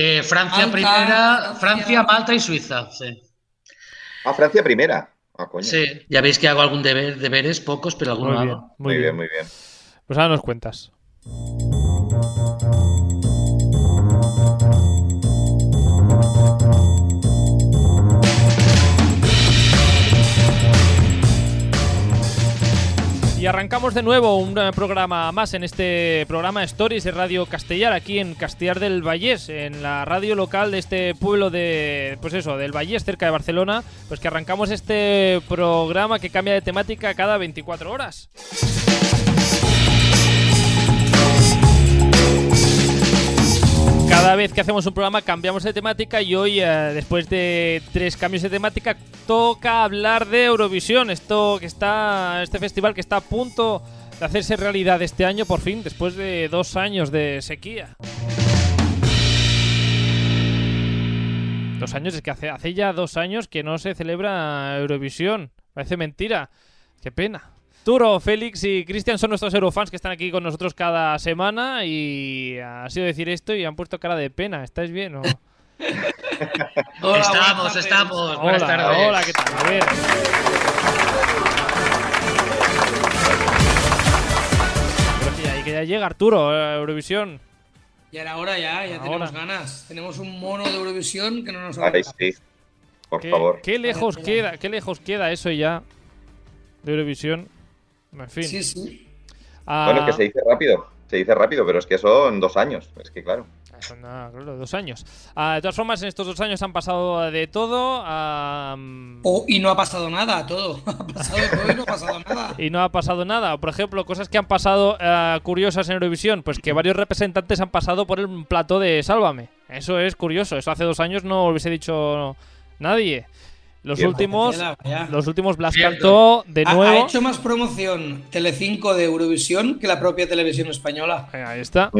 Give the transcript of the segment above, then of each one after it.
Eh, Francia primera, Francia, Malta y Suiza. Sí. Ah, Francia primera. Ah, coño. Sí, ya veis que hago algún deber, deberes, pocos, pero alguno Muy bien, hago. muy bien. muy bien. Pues ahora nos cuentas. Y arrancamos de nuevo un eh, programa más en este programa Stories de Radio Castellar, aquí en Castellar del Vallés, en la radio local de este pueblo de, pues eso, del Vallés, cerca de Barcelona, pues que arrancamos este programa que cambia de temática cada 24 horas. Cada vez que hacemos un programa cambiamos de temática y hoy, eh, después de tres cambios de temática, toca hablar de Eurovisión. Esto que está, este festival que está a punto de hacerse realidad este año, por fin, después de dos años de sequía. Dos años, es que hace, hace ya dos años que no se celebra Eurovisión. Parece mentira. Qué pena. Turo, Félix y Cristian son nuestros Eurofans que están aquí con nosotros cada semana y ha sido decir esto y han puesto cara de pena. ¿Estáis bien o...? Hola, estamos, buenas estamos. Buenas Hola, tardes. hola, ¿qué tal? A ver. Pero que ya, que ya llega Arturo, eh, Eurovisión. Ya era hora, ya, ya Ahora. tenemos ganas. Tenemos un mono de Eurovisión que no nos olvida. sí. Por ¿Qué, favor. qué lejos queda, qué lejos queda eso ya de Eurovisión. En fin. Sí, sí. Ah, Bueno, es que se dice rápido. Se dice rápido, pero es que son dos años. Es que claro. Son, ah, claro, dos años. Ah, de todas formas, en estos dos años han pasado de todo. ah, Oh, y no ha pasado nada, todo. Ha pasado de todo y no ha pasado nada. y no ha pasado nada. Por ejemplo, cosas que han pasado ah, curiosas en Eurovisión, pues que varios representantes han pasado por el plató de Sálvame. Eso es curioso. Eso hace dos años no lo hubiese dicho nadie. Los últimos, los últimos Blas Cierto. cantó de Ha- nuevo. Ha, hecho más promoción Telecinco de Eurovisión que la propia televisión española. Eh, Ahí está.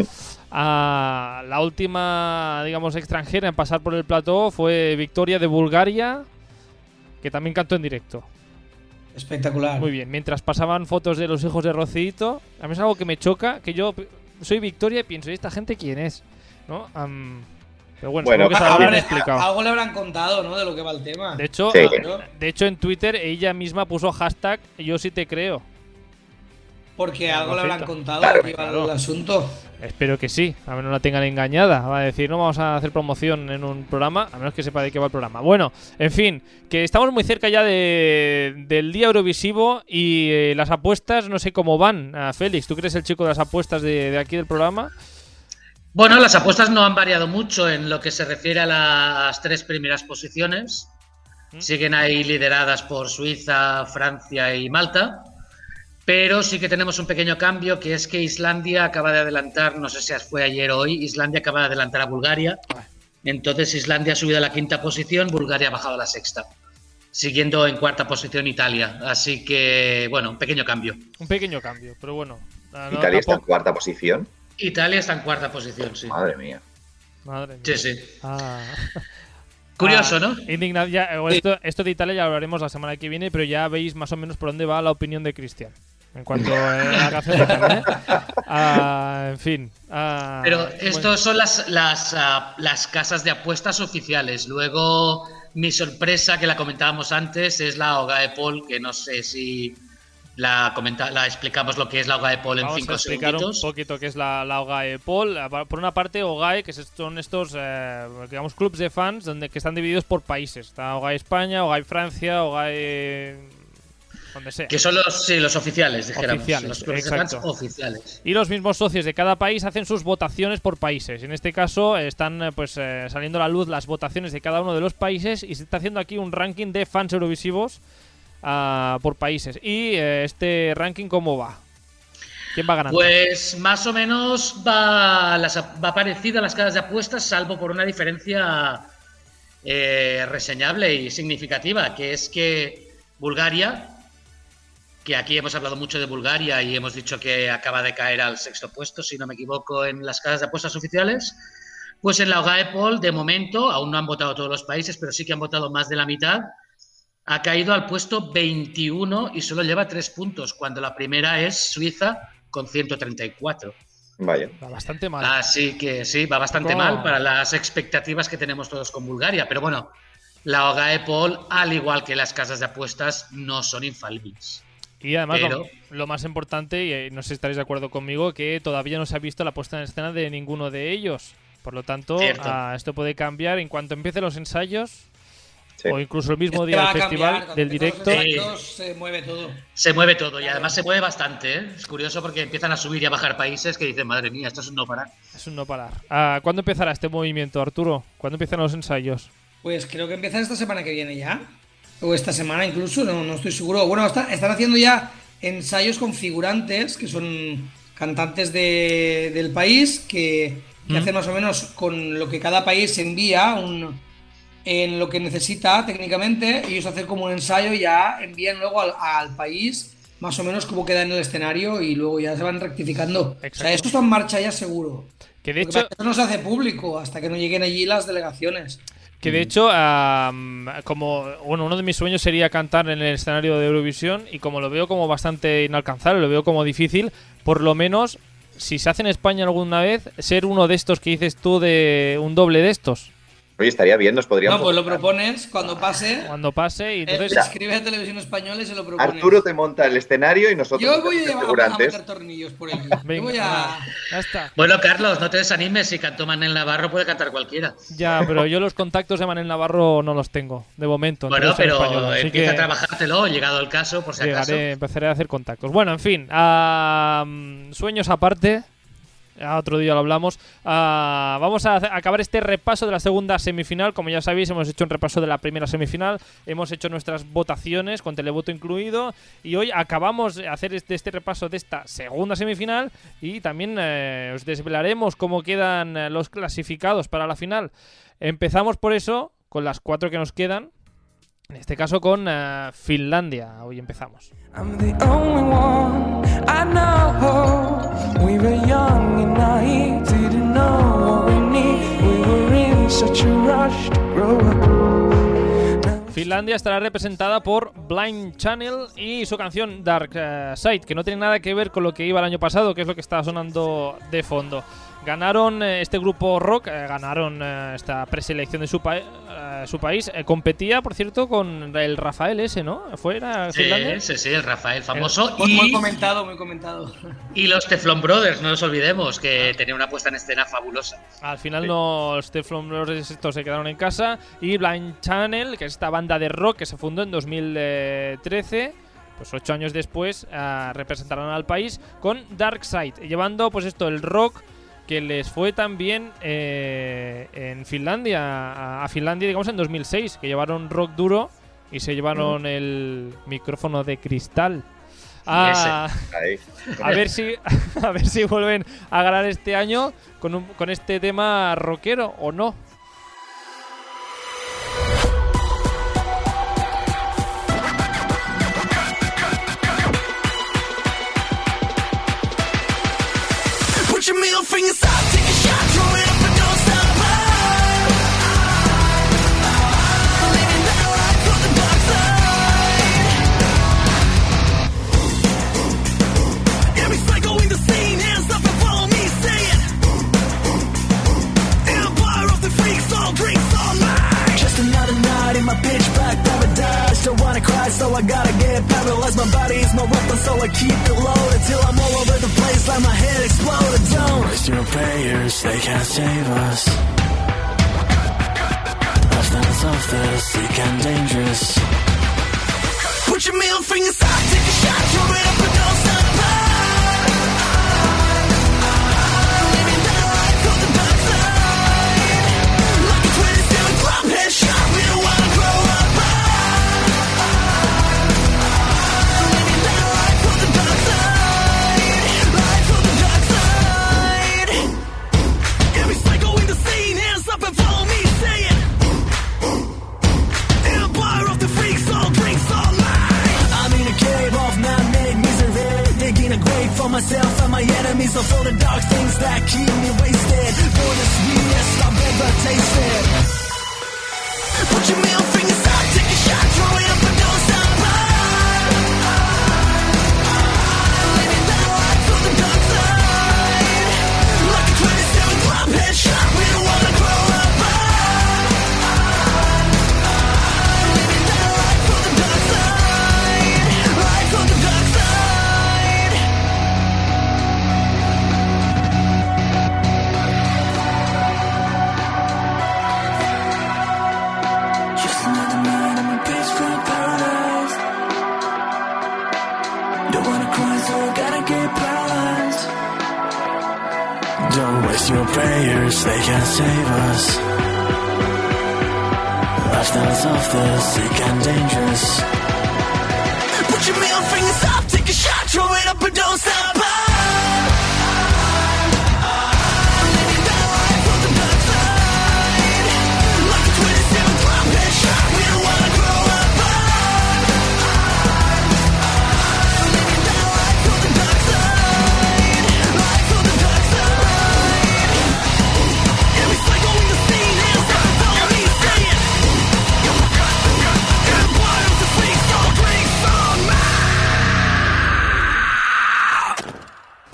Ah, la última, digamos, extranjera en pasar por el plató fue Victoria de Bulgaria, que también cantó en directo. Espectacular. Muy bien, mientras pasaban fotos de los hijos de Rocito, a mí es algo que me choca, que yo soy Victoria y pienso, ¿y esta gente quién es? ¿No? Pero bueno, Bueno, que Ah, estará bien habrá- explicado. algo le habrán contado, ¿no? De lo que va el tema. De hecho, Sí. de hecho, en Twitter ella misma puso hashtag yo sí te creo. Porque algo le habrán contado Claro, iba claro. el asunto. Espero que sí, a menos no la tengan engañada. Va a decir, no vamos a hacer promoción en un programa, a menos que sepa de qué va el programa. Bueno, en fin, que estamos muy cerca ya de, del día Eurovisivo y eh, las apuestas, no sé cómo van. Ah, Félix, ¿tú crees el chico de las apuestas de, de aquí del programa? Bueno, las apuestas no han variado mucho en lo que se refiere a las tres primeras posiciones. ¿Mm? Siguen ahí lideradas por Suiza, Francia y Malta. Pero sí que tenemos un pequeño cambio, que es que Islandia acaba de adelantar, no sé si fue ayer o hoy, Islandia acaba de adelantar a Bulgaria. Entonces Islandia ha subido a la quinta posición, Bulgaria ha bajado a la sexta. Siguiendo en cuarta posición Italia. Así que, bueno, un pequeño cambio. Un pequeño cambio, pero bueno. no, Italia está en cuarta posición. Italia está en cuarta posición, sí. Madre mía. Madre mía. Sí, sí. Ah. Curioso, Ah, ¿no? indigna- ya, esto, esto de Italia ya lo hablaremos la semana que viene, pero ya veis más o menos por dónde va la opinión de Cristian. En cuanto eh, a la de ¿eh? Ah, en fin. ah, Pero bueno. estos son las, las, ah, las casas de apuestas oficiales. Luego, mi sorpresa, que la comentábamos antes, es la Ogae Paul, que no sé si la, comenta, la explicamos lo que es la Ogae Paul en Vamos a cinco explicar un segundos. poquito qué es la, la OGAE Paul. Ah, Por una parte, OGAE, que son estos, eh, digamos, clubs de fans donde, que están divididos por países. Está OGAE España, OGAE Francia, OGAE... donde sea. Que son los, sí, los oficiales, dijéramos. Oficiales, los clubes de fans oficiales. Y los mismos socios de cada país hacen sus votaciones por países. En este caso eh, están eh, pues eh, saliendo a la luz las votaciones de cada uno de los países y se está haciendo aquí un ranking de fans eurovisivos por países. Y eh, este ranking cómo va? ¿Quién va ganando? Pues más o menos va, las, va parecido a las casas de apuestas, salvo por una diferencia eh, reseñable y significativa, que es que Bulgaria, que aquí hemos hablado mucho de Bulgaria y hemos dicho que acaba de caer al sexto puesto, si no me equivoco, en las casas de apuestas oficiales, pues en la OGAEPOL, de momento, aún no han votado todos los países, pero sí que han votado más de la mitad, ha caído al puesto 21 y solo lleva tres puntos, cuando la primera es Suiza con 134. Vaya. Va bastante mal. Así que sí, va bastante ¿Cómo? mal para las expectativas que tenemos todos con Bulgaria. Pero bueno, la OGAE Paul, al igual que las casas de apuestas, no son infalibles. Y además, Pero- lo, lo más importante, y eh, no sé si estaréis de acuerdo conmigo, que todavía no se ha visto la puesta en escena de ninguno de ellos. Por lo tanto, ah, esto puede cambiar en cuanto empiecen los ensayos Sí. o incluso el mismo día del cambiar, festival, del empiezan directo. Ensayos, se mueve todo. Se mueve todo y además se mueve bastante. ¿eh? Es curioso porque empiezan a subir y a bajar países que dicen, madre mía, esto es un no parar. Es un no parar. Ah, ¿Cuándo empezará este movimiento, Arturo? ¿Cuándo empiezan los ensayos? Pues creo que empieza esta semana que viene ya. O esta semana incluso, no, no estoy seguro. Bueno, está- están haciendo ya ensayos con figurantes, que son cantantes de- del país, que, que Mm. hacen más o menos con lo que cada país envía, un, en lo que necesita técnicamente. Ellos hacen como un ensayo y ya envían luego al, al país más o menos cómo queda en el escenario y luego ya se van rectificando. O Exacto. sea, esto está en marcha ya seguro. Que de hecho, pasa es que Esto no se hace público hasta que no lleguen allí las delegaciones. Que de hecho, am, como bueno, uno de mis sueños sería cantar en el escenario de Eurovisión y como lo veo como bastante inalcanzable, lo veo como difícil, por lo menos si se hace en España alguna vez, ser uno de estos que dices tú de un doble de estos Oye, estaría bien, nos podríamos. No, pues lo propones cuando pase. cuando pase y Eh, entonces escribe a Televisión Española y se lo propones. Arturo te monta el escenario y nosotros Yo voy a, a- meter tornillos por aquí. Venga, Yo voy a... ya está. Bueno, Carlos, no te desanimes. Si cantó Manel Navarro, puede cantar cualquiera. Ya, pero yo los contactos de Manel Navarro no los tengo de momento. en Bueno, pero Española, empieza que a trabajártelo, llegado el caso, por si acaso. empezaré a hacer contactos. Bueno, en fin, am, sueños aparte. A Otro día lo hablamos. Ah, vamos a acabar este repaso de la segunda semifinal. Como ya sabéis, hemos hecho un repaso de la primera semifinal. Hemos hecho nuestras votaciones con televoto incluido. Y hoy acabamos de hacer este, este repaso de esta segunda semifinal. Y también eh, os desvelaremos cómo quedan eh, los clasificados para la final. Empezamos por eso con las cuatro que nos quedan. En este caso con eh, Finlandia. Hoy empezamos. Finlandia estará representada por Blind Channel y su canción Dark eh, Side, que no tiene nada que ver con lo que iba el año pasado, que es lo que está sonando de fondo. Ganaron eh, este grupo rock, eh, ganaron eh, esta preselección de su, pa- eh, su país. Eh, competía, por cierto, con el Rafael ese, ¿no? ¿Fuera? Sí, sí, sí, el Rafael famoso. Muy, muy Y, comentado, muy comentado. y los Teflon Brothers, no nos olvidemos, que tenía una puesta en escena fabulosa. Al final no, los Teflon Brothers estos se quedaron en casa. Y Blind Channel, que es esta banda de rock que se fundó en 2013, pues ocho años después ah, representarán al país con Dark Side, llevando pues esto, el rock que les fue también eh, en Finlandia, a, a Finlandia digamos en 2006, que llevaron rock duro y se llevaron el micrófono de cristal. Ah, a ver si a ver si vuelven a ganar este año con, un- con este tema rockero o no. Wanna cry, so I gotta get paralyzed. My body is my weapon, so I keep it loaded till I'm all over the place, like my head exploded. Don't waste your prayers, they can't save us. Us off the sick and dangerous. Put your middle fingers up, take a shot, throw it up and don't stop. Living that life on the dark side. Like a 27 club headshot, myself and my enemies of all the dark things that keep me wasted. For the sweetest I've ever tasted. Put your middle fingers out, take a shot, throw it up prayers, they can't save us. Lifestyles of the sick and dangerous. Put your middle fingers up, take a shot, throw it up and don't stop.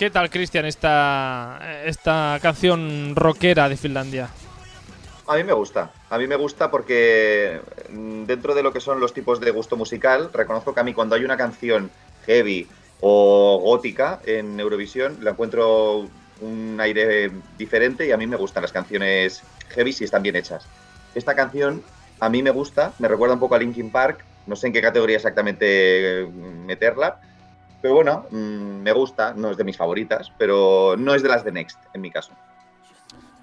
¿Qué tal, Cristian, esta, esta canción rockera de Finlandia? A mí me gusta. A mí me gusta porque mm, dentro de lo que son los tipos de gusto musical, reconozco que a mí cuando hay una canción heavy o gótica en Eurovisión, la encuentro un aire diferente y a mí me gustan las canciones heavy si están bien hechas. Esta canción a mí me gusta, me recuerda un poco a Linkin Park, no sé en qué categoría exactamente eh, meterla, pero bueno, mm, me gusta, no es de mis favoritas, pero no es de las de Next en mi caso.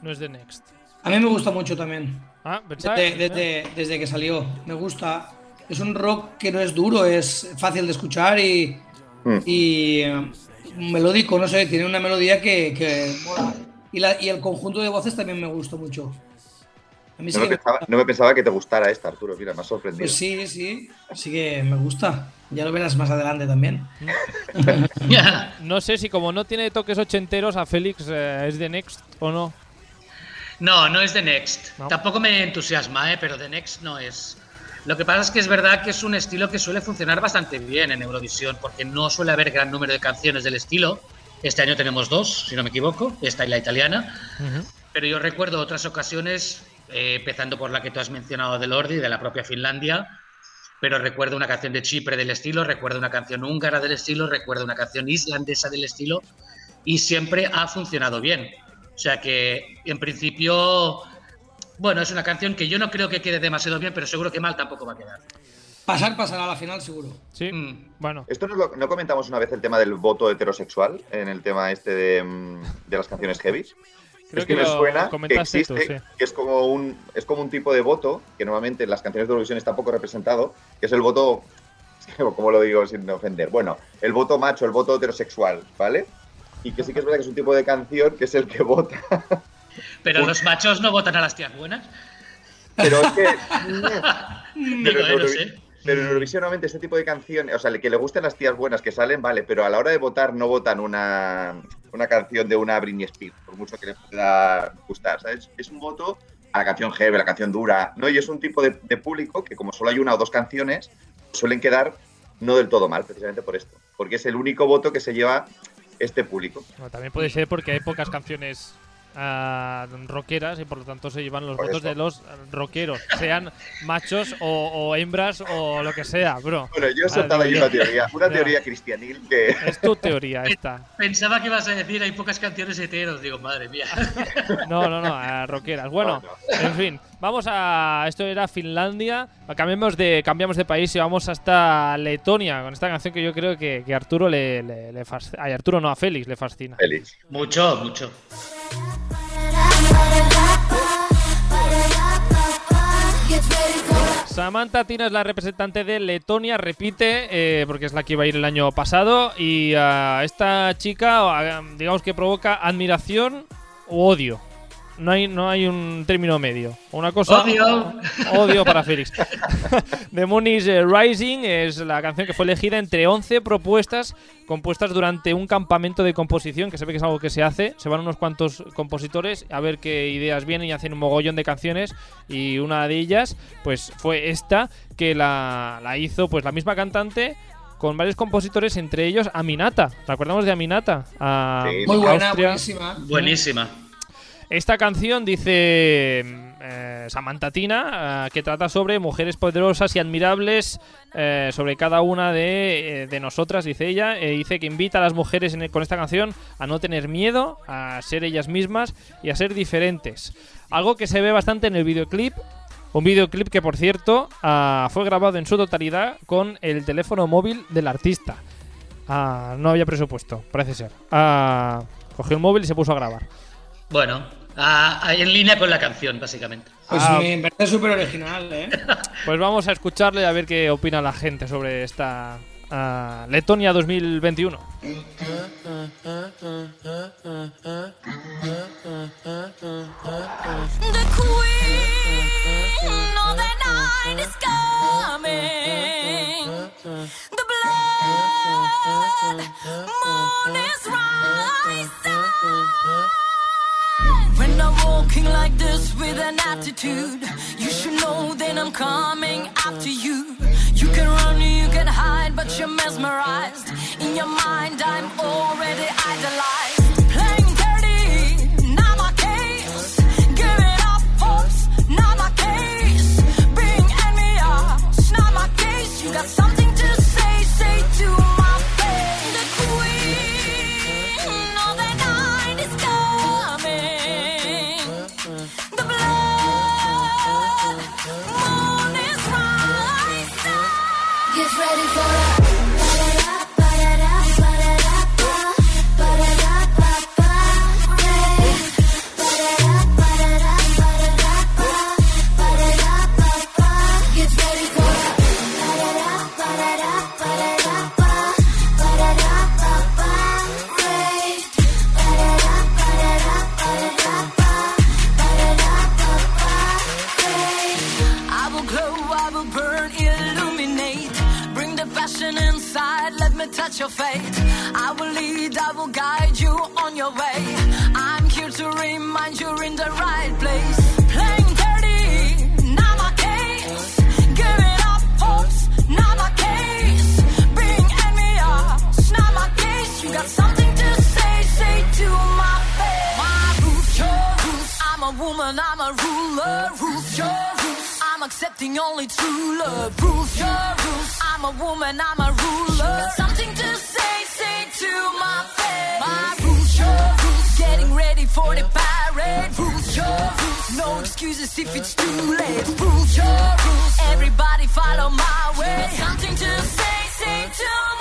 No es de Next. A mí me gusta mucho también. Ah, Desde, desde- desde que salió. Me gusta. Es un rock que no es duro, es fácil de escuchar y, Mm. y eh, melódico, no sé, tiene una melodía que, que mola. Y, la- y el conjunto de voces también me gusta mucho. A mí sí No me, que pensaba, gusta. no me pensaba que te gustara esta, Arturo, mira, me has sorprendido. Pues sí, sí, sí que me gusta. Ya lo verás más adelante también. No sé si como no tiene toques ochenteros a Félix eh, es de Next o no. No, no es The Next. No. Tampoco me entusiasma, ¿eh? pero The Next no es. Lo que pasa es que es verdad que es un estilo que suele funcionar bastante bien en Eurovisión, porque no suele haber gran número de canciones del estilo. Este año tenemos dos, si no me equivoco, esta y la italiana. Pero yo recuerdo otras ocasiones, eh, empezando por la que tú has mencionado de Lordi, de la propia Finlandia, pero recuerdo una canción de Chipre del estilo, recuerdo una canción húngara del estilo, recuerdo una canción islandesa del estilo, y siempre ha funcionado bien. O sea que, en principio, bueno, es una canción que yo no creo que quede demasiado bien, pero seguro que mal tampoco va a quedar. Pasar, pasará a la final seguro. Sí. Mm. Bueno, Esto no, lo- no comentamos una vez el tema del voto heterosexual en el tema este de, mm, de las canciones heavy. Creo es que, que me lo suena que tú, existe, sí. que es como un es como un tipo de voto que normalmente en las canciones de Eurovisión está poco representado, que es el voto, como lo digo sin ofender, bueno, el voto macho, el voto heterosexual, ¿vale? Y que sí que es verdad que es un tipo de canción que es el que vota, Pero Un- los machos no votan a las tías buenas. pero es que Digo, en eh, no Eurovi- sé. Pero en Eurovisión normalmente este tipo de canciones, o sea, que le gusten las tías buenas que salen, vale, pero a la hora de votar no votan una, una canción de una Britney Spears, por mucho que les pueda gustar, ¿sabes? Es un voto a la canción heavy, a la canción dura, ¿no? Y es un tipo de, de público que como solo hay una o dos canciones, suelen quedar no del todo mal, precisamente por esto, porque es el único voto que se lleva este público. Bueno, también puede ser porque hay pocas canciones ah, rockeras y por lo tanto se llevan los Por votos eso. de los rockeros, sean machos o, o hembras o lo que sea, bro. Bueno, yo he soltado ahí digo, una teoría, una teoría cristianil que... Es tu teoría esta. Pensaba que ibas a decir hay pocas canciones heteros. Digo, madre mía. No, no, no, a rockeras. Bueno, No, en fin, vamos a. Esto era Finlandia. Cambiamos de, cambiamos de país y vamos hasta Letonia con esta canción que yo creo que, que Arturo le, le, le fascina. Ay, Arturo no, a Félix le fascina. Feliz. mucho, mucho. Samantha Tina es la representante de Letonia, repite, eh, porque es la que iba a ir el año pasado. Y ah, esta chica, digamos que provoca admiración o odio. No hay, no hay un término medio. Una cosa. Odio. Odio para Félix. The Moon is eh, Rising es la canción que fue elegida entre 11 propuestas compuestas durante un campamento de composición, que se ve que es algo que se hace. Se van unos cuantos compositores a ver qué ideas vienen y hacen un mogollón de canciones. Y una de ellas, pues fue esta, que la, la hizo pues la misma cantante con varios compositores, entre ellos Aminata. ¿Te acordamos de Aminata? A- Sí. Muy buena, Austria. buenísima. Buenísima. Esta canción dice eh, Samantha Tina, eh, que trata sobre mujeres poderosas y admirables, eh, sobre cada una de, de nosotras, dice ella. Dice que invita a las mujeres con esta canción a no tener miedo, a ser ellas mismas y a ser diferentes. Algo que se ve bastante en el videoclip. Un videoclip que, por cierto, ah, fue grabado en su totalidad con el teléfono móvil del artista. Ah, no había presupuesto, parece ser. Ah, cogió el móvil y se puso a grabar. Bueno, a- a- en línea con la canción, básicamente. Pues Ah. me parece súper original, ¿eh? Pues vamos a escucharle a ver qué opina la gente sobre esta ah, Letonia 2021. The I'm like this with an attitude, you should know that I'm coming after you. You can run, you can hide, but you're mesmerized. In your mind, I'm already idolized. Excuses if it's too late. Roof, your roof. Everybody follow my way. Something to say, say to my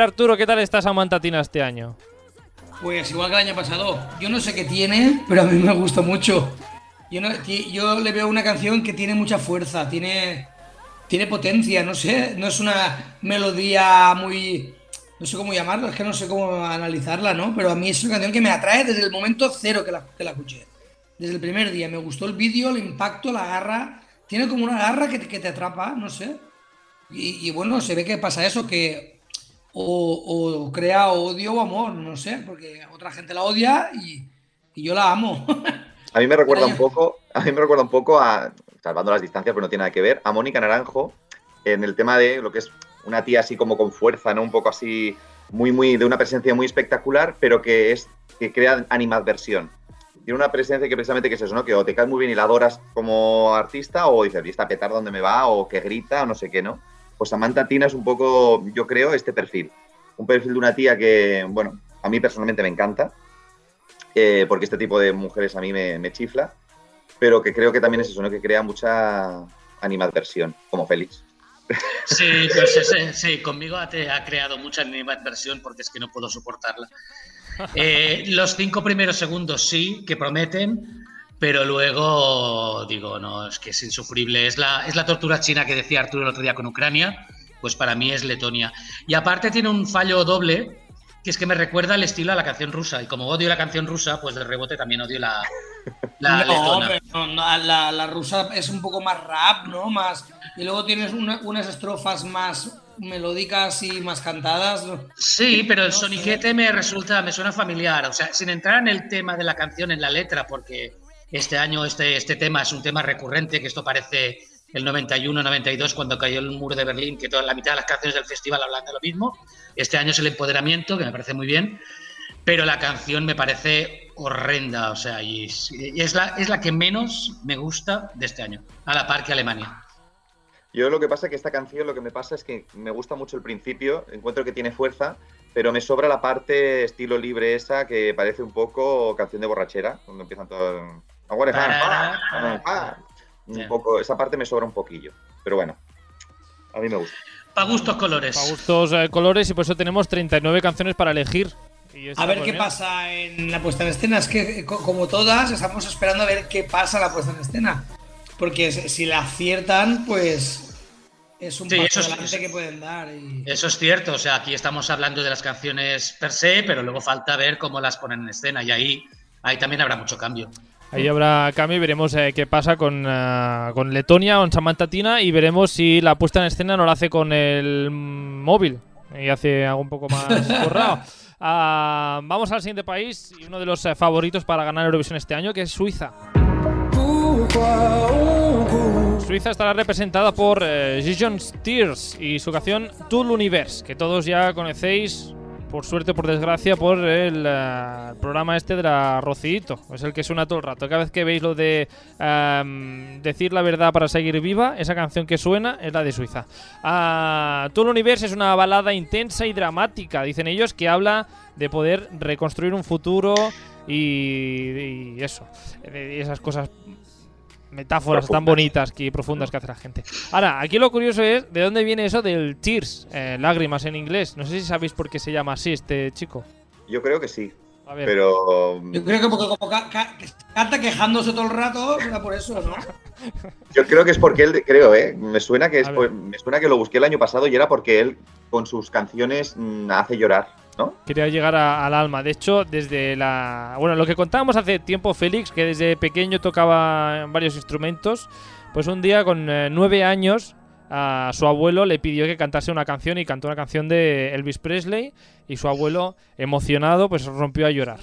Arturo, ¿qué tal está Samantha Tina este año? Pues igual que el año pasado. Yo no sé qué tiene, pero a mí me gusta mucho. Yo, le veo una canción que tiene mucha fuerza, tiene, tiene potencia, no sé, no es una melodía muy... No sé cómo llamarlo, es que no sé cómo analizarla, ¿no? Pero a mí es una canción que me atrae desde el momento cero que la, que la escuché. Desde el primer día. Me gustó el vídeo, el impacto, la garra. Tiene como una garra que que te atrapa, no sé. Y bueno, se ve que pasa eso, que o, o crea odio o amor, no sé, porque otra gente la odia y, y yo la amo. A mí me recuerda un poco, a mí me recuerda un poco a, salvando las distancias, pero no tiene nada que ver, a Mónica Naranjo en el tema de lo que es una tía así como con fuerza, ¿no? Un poco así, muy, muy, de una presencia muy espectacular, pero que es, que crea animadversión. Tiene una presencia que precisamente que es eso, ¿no? Que o te caes muy bien y la adoras como artista, o dices, ¿y esta petar dónde me va? O que grita, o no sé qué, ¿no? Pues Samantha Tina es un poco, yo creo, este perfil. Un perfil de una tía que, bueno, a mí personalmente me encanta, eh, porque este tipo de mujeres a mí me, chifla, pero que creo que también es eso, ¿no? Que crea mucha animadversión, como Félix. Sí, pues ese- sí, conmigo ha creado mucha animadversión porque es que no puedo soportarla. Eh, los cinco primeros segundos sí, que prometen, pero luego digo, no, es que es insufrible. Es la, es la tortura china que decía Arturo el otro día con Ucrania, pues para mí es Letonia. Y aparte tiene un fallo doble, que es que me recuerda el estilo a la canción rusa. Y como odio la canción rusa, pues de rebote también odio la, la no, letona. pero no, la, la rusa es un poco más rap, ¿no? Más, y luego tienes una- unas estrofas más melódicas y más cantadas. Sí, pero el No soniquete me resulta, me suena familiar. O sea, sin entrar en el tema de la canción, en la letra, porque este año este, este tema es un tema recurrente, que esto parece el 91-92 cuando cayó el muro de Berlín, que toda la mitad de las canciones del festival hablan de lo mismo. Este año es el empoderamiento, que me parece muy bien, pero la canción me parece horrenda, o sea, y es, la, es la que menos me gusta de este año, a la par que Alemania. Yo lo que pasa es que esta canción lo que me pasa es que me gusta mucho el principio, encuentro que tiene fuerza, pero me sobra la parte estilo libre esa que parece un poco canción de borrachera, cuando empiezan todos... Fun. Un Sí. poco, esa parte me sobra un poquillo, pero bueno, a mí me gusta. Pa' gustos colores. A gustos eh, colores y por eso tenemos 39 canciones para elegir. Y A ver qué mira, pasa en la puesta en escena. Es que, co- como todas, estamos esperando a ver qué pasa en la puesta en escena. Porque si la aciertan, pues es un Sí, paso eso es- eso- que pueden dar. y- Eso es cierto, o sea, aquí estamos hablando de las canciones per se, pero luego falta ver cómo las ponen en escena y ahí, ahí también habrá mucho cambio. Ahí habrá cambio y veremos eh, qué pasa con, eh, con Letonia, con Samantha Tina y veremos si la puesta en escena no la hace con el móvil y hace algo un poco más borrado. Ah, vamos al siguiente país y uno de los eh, favoritos para ganar Eurovisión este año, que es Suiza. Suiza estará representada por eh, Gijon Steers y su canción Tout l'Univers, que todos ya conocéis, por suerte por desgracia, por el eh, programa este de la Rocito. Es el que suena todo el rato. Cada vez que veis lo de decir la verdad para seguir viva, esa canción que suena es la de Suiza. Ah, Tout l'Univers es una balada intensa y dramática, dicen ellos, que habla de poder reconstruir un futuro y, y eso, esas cosas metáforas tan bonitas y profundas que hace la gente. Ahora, aquí lo curioso es de dónde viene eso del tears, eh, lágrimas en inglés. No sé si sabéis por qué se llama así este chico. Yo creo que sí, A ver, pero Yo creo que porque como ca- ca- canta quejándose todo el rato, era por eso, ¿no? yo creo que es porque él, creo, ¿eh? Me suena que es me suena que lo busqué el año pasado y era porque él con sus canciones mm, hace llorar, ¿no? quería llegar a- al alma. De hecho, desde la. Bueno, lo que contábamos hace tiempo, Félix, que desde pequeño tocaba varios instrumentos. Pues un día, con eh, nueve años, a su abuelo le pidió que cantase una canción y cantó una canción de Elvis Presley. Y su abuelo, emocionado, pues rompió a llorar.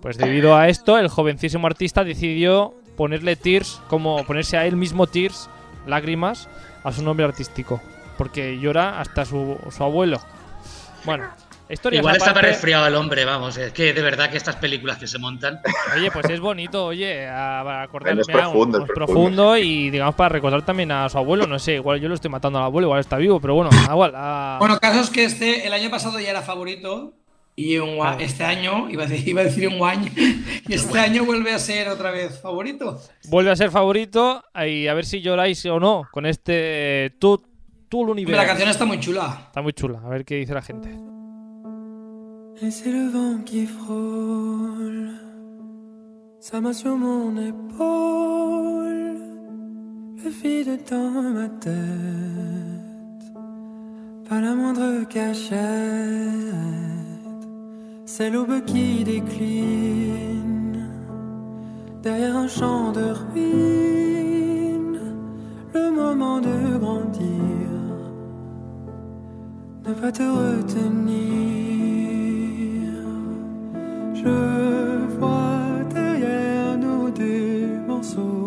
Pues debido a esto, el jovencísimo artista decidió ponerle Tears, como ponerse a él mismo Tears, lágrimas, a su nombre artístico. Porque llora hasta su, su abuelo. Bueno, historias Igual está aparte- resfriado el hombre, vamos, es que de verdad que estas películas que se montan... Oye, pues es bonito, oye, a, a acordar, Bueno, es profundo, un- es es profundo. y digamos para recordar también a su abuelo, no sé, igual yo lo estoy matando al abuelo, igual está vivo, pero bueno, da igual. a- Bueno, caso es que este, el año pasado ya era favorito y un Ah. este año, iba a decir, iba a decir un año, y este año vuelve a ser otra vez favorito. Vuelve a ser favorito y a ver si lloráis o no con este eh, Tout, Tout Hombre, l'univers. La canción está muy chula. Está muy chula, a ver qué dice la gente. Et c'est le vent qui frôle sa main sur mon épaule, le vide dans ma tête, pas la moindre cachette, c'est l'aube qui décline derrière un champ de ruines, le moment de grandir, ne pas te retenir. Je vois derrière nous des morceaux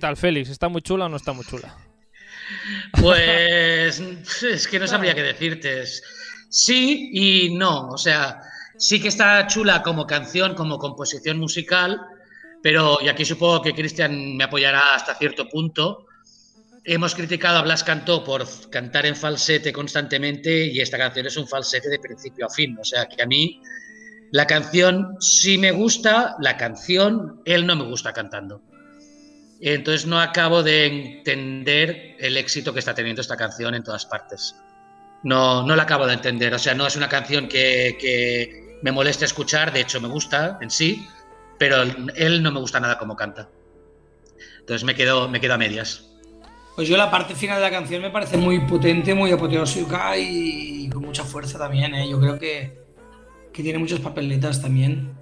tal, Félix? ¿Está muy chula o no está muy chula? Pues es que no sabría qué decirte. Sí y no. O sea, sí que está chula como canción, como composición musical, pero, y aquí supongo que Cristian me apoyará hasta cierto punto, hemos criticado a Blas Cantó por cantar en falsete constantemente y esta canción es un falsete de principio a fin. O sea, que a mí la canción sí me gusta, la canción él no me gusta cantando. Entonces no acabo de entender el éxito que está teniendo esta canción en todas partes. No, no la acabo de entender. O sea, no es una canción que, me moleste escuchar, de hecho me gusta en sí, pero él no me gusta nada como canta. Entonces me quedo, me quedo a medias. Pues yo la parte final de la canción me parece muy potente, muy apoteósica y con mucha fuerza también, ¿eh? Yo creo que, que tiene muchas papeletas también.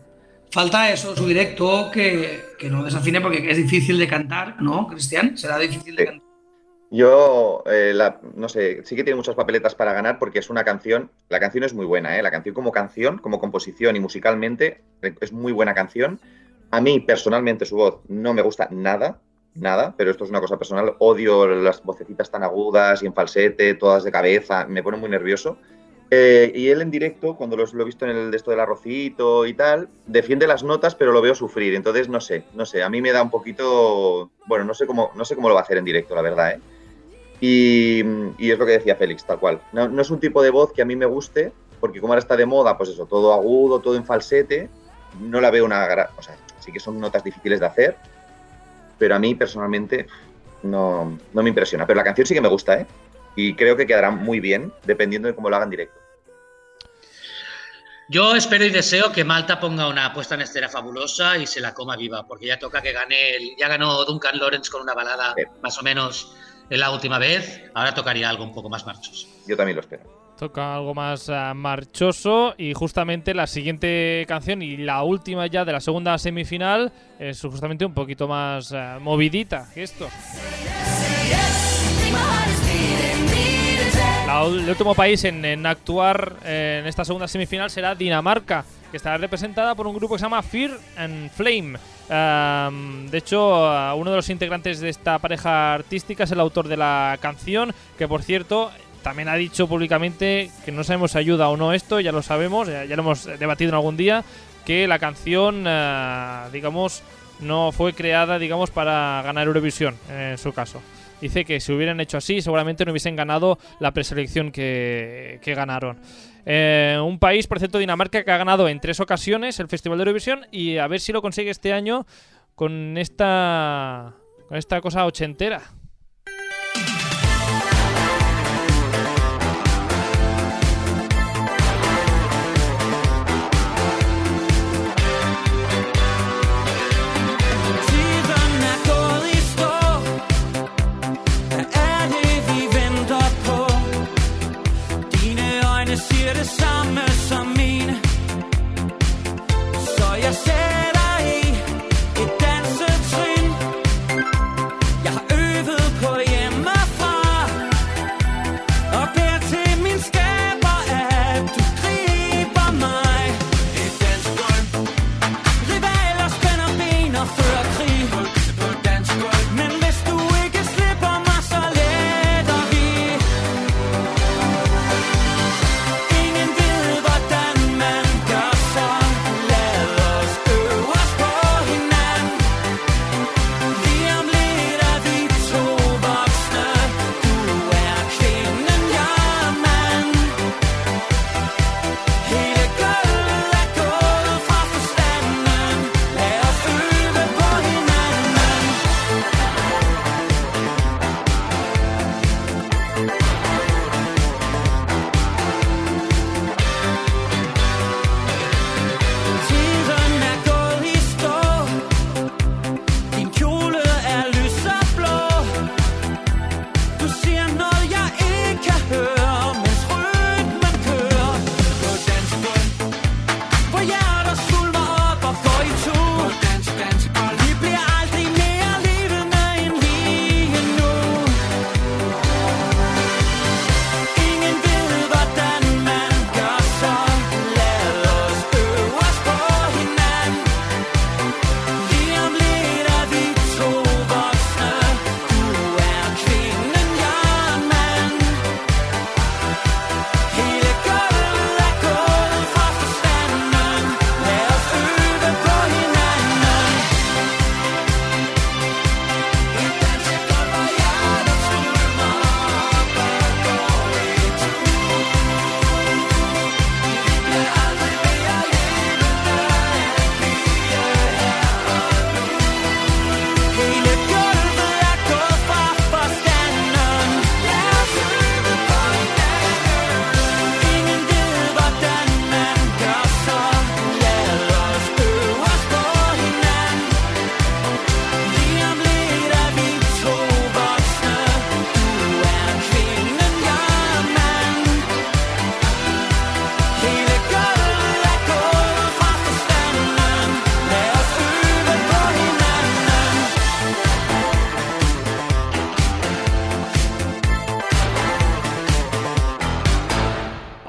Falta eso, su directo, que, que no desafine porque es difícil de cantar, ¿no, Cristian? Será difícil de cantar. Yo, eh, la- no sé, sí que tiene muchas papeletas para ganar porque es una canción, la canción es muy buena, ¿eh? La canción como canción, como composición y musicalmente eh, es muy buena canción. A mí personalmente su voz no me gusta nada, nada, pero esto es una cosa personal. Odio las vocecitas tan agudas y en falsete, todas de cabeza, me pone muy nervioso. Eh, y él en directo, cuando los- lo he visto en el de esto del arrocito y tal, defiende las notas, pero lo veo sufrir. Entonces, no sé, no sé, a mí me da un poquito, bueno, no sé cómo, no sé cómo lo va a hacer en directo, la verdad, ¿eh? Y, es lo que decía Félix, tal cual. No, es un tipo de voz que a mí me guste, porque como ahora está de moda, pues eso, todo agudo, todo en falsete, no la veo una. O sea, sí que son notas difíciles de hacer, pero a mí personalmente no, no me impresiona. Pero la canción sí que me gusta, ¿eh? Y creo que quedará muy bien, dependiendo de cómo lo hagan directo. Yo espero y deseo que Malta ponga una puesta en escena fabulosa y se la coma viva, porque ya toca que gane, el- ya ganó Duncan Lawrence con una balada Sí. más o menos en la última vez, ahora tocaría algo un poco más marchoso. Yo también lo espero. Toca algo más ah, marchoso y justamente la siguiente canción y la última ya de la segunda semifinal es justamente un poquito más ah, movidita que esto. El último país en, actuar eh, en esta segunda semifinal será Dinamarca, que estará representada por un grupo que se llama Fear and Flame. Am, de hecho, uno de los integrantes de esta pareja artística es el autor de la canción, que por cierto también ha dicho públicamente que no sabemos si ayuda o no esto, ya lo sabemos, ya, ya lo hemos debatido en algún día, que la canción, ah, digamos, no fue creada, digamos, para ganar Eurovisión, en su caso. Dice que si hubieran hecho así, seguramente no hubiesen ganado la preselección que, que ganaron. Eh, un país, por cierto, Dinamarca, que ha ganado en tres ocasiones el Festival de Eurovisión y a ver si lo consigue este año con esta, con esta cosa ochentera.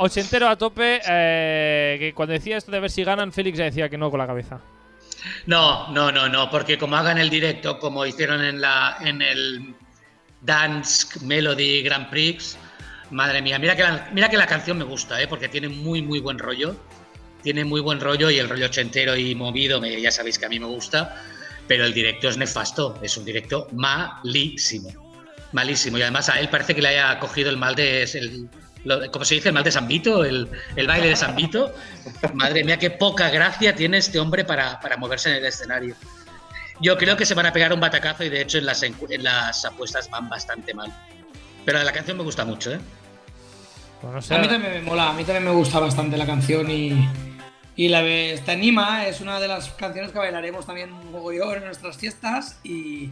Ochentero a tope. eh, que cuando decía esto de ver si ganan, Félix ya decía que no con la cabeza. No, no, no, no, porque como hagan el directo, como hicieron en, la, en el Dance Melody Grand Prix, madre mía, mira que la, mira que la canción me gusta, ¿eh? porque tiene muy, muy buen rollo. Tiene muy buen rollo y el rollo ochentero y movido, me- ya sabéis que a mí me gusta, pero el directo es nefasto, es un directo malísimo. Malísimo. Y además a él parece que le haya cogido el mal de. El, lo- ¿Cómo se dice? El mal de San Vito, el, el baile de San Vito. Madre mía, qué poca gracia tiene este hombre para, para moverse en el escenario. Yo creo que se van a pegar un batacazo y de hecho en las, en las apuestas van bastante mal. Pero la canción me gusta mucho, ¿eh? Bueno, o sea, A mí también me mola, a mí también me gusta bastante la canción y, y la te anima, es una de las canciones que bailaremos también mogollón en nuestras fiestas y,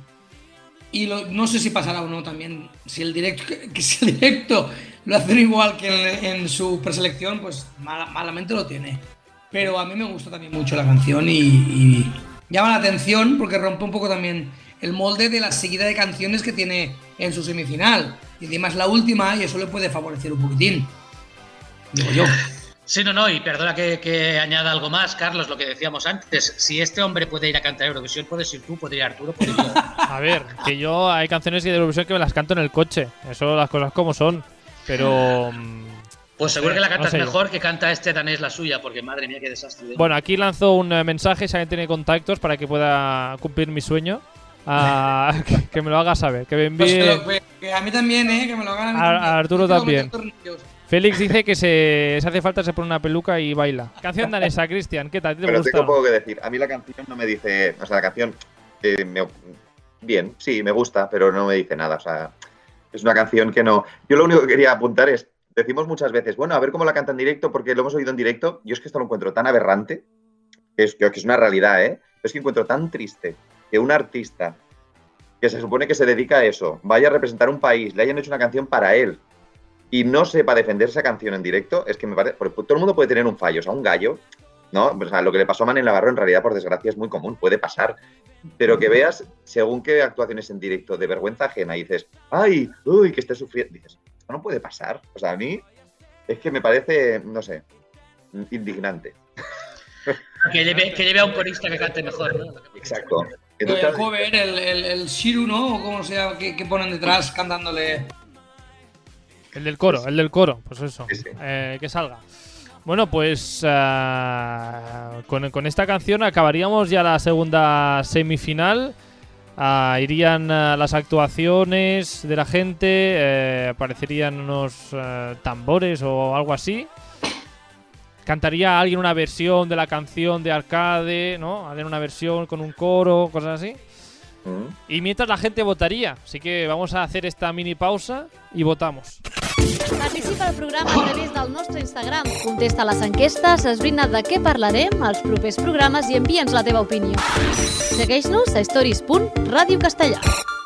y lo- no sé si pasará o no también, si el directo, que, que si el directo lo hacen igual que en, en su preselección, pues mala- malamente lo tiene. Pero a mí me gusta también mucho la canción y, y llama la atención porque rompe un poco también el molde de la seguida de canciones que tiene en su semifinal. Y encima es la última y eso le puede favorecer un poquitín. Digo yo. Sí, no, no, y perdona que, que añada algo más, Carlos, lo que decíamos antes. Si este hombre puede ir a cantar Eurovisión, puedes ir tú, puede ir Arturo, puede ir yo. a ver, que yo hay canciones de Eurovisión que me las canto en el coche. Eso las cosas como son. Pero. mm, Pues seguro que la No cantas sé yo. mejor que canta este danés la suya, porque madre mía, qué desastre. de- Bueno, aquí lanzo un eh, mensaje, si alguien tiene contactos para que pueda cumplir mi sueño. Ah, que, que me lo haga saber. Que me Pues que, envíe. lo- que- a mí también, ¿eh? Que me lo hagan a A- a Arturo Yo también. Félix dice que se, se hace falta se pone una peluca y baila. Canción danesa, Cristian, ¿qué tal? ¿Te Pero gusta? tengo poco que decir. A mí la canción no me dice. O sea, la canción. eh, me- bien, sí, me gusta, pero no me dice nada. O sea, es una canción que no. Yo lo único que quería apuntar es. Decimos muchas veces, bueno, a ver cómo la canta en directo, porque lo hemos oído en directo. Yo es que esto lo encuentro tan aberrante, que es, que es una realidad, ¿eh? Es que encuentro tan triste que un artista que se supone que se dedica a eso vaya a representar un país, le hayan hecho una canción para él y no sepa defender esa canción en directo, es que me parece. Porque todo el mundo puede tener un fallo, o sea, un gallo ¿no? O sea, lo que le pasó a Manuel Navarro en realidad, por desgracia, es muy común, puede pasar. Pero que veas, según qué actuaciones en directo de vergüenza ajena, y dices, ay, uy, que esté sufriendo, dices, esto no puede pasar. O sea, a mí es que me parece, no sé, indignante. Que lleve, que lleve a un corista que cante mejor, ¿no? Exacto. El Entonces, cover, el, el, el Shiru, ¿no? O como sea, que, que ponen detrás cantándole. El del coro, el del coro, pues eso. Sí, sí. Eh, que salga. Bueno, pues ah, con, con esta canción acabaríamos ya la segunda semifinal. Ah, irían ah, las actuaciones de la gente, eh, aparecerían unos tambores o algo así. Cantaría alguien una versión de la canción de arcade, ¿no? Hacer una versión con un coro, cosas así. Mm, Y mientras la gente votaría. Así que vamos a hacer esta mini pausa y votamos. Participa al programa a través del nostre Instagram. Contesta les enquestes, esbrina de què parlarem als propers programes i envia'ns la teva opinió. Segueix-nos a stories.radiocastellà. Y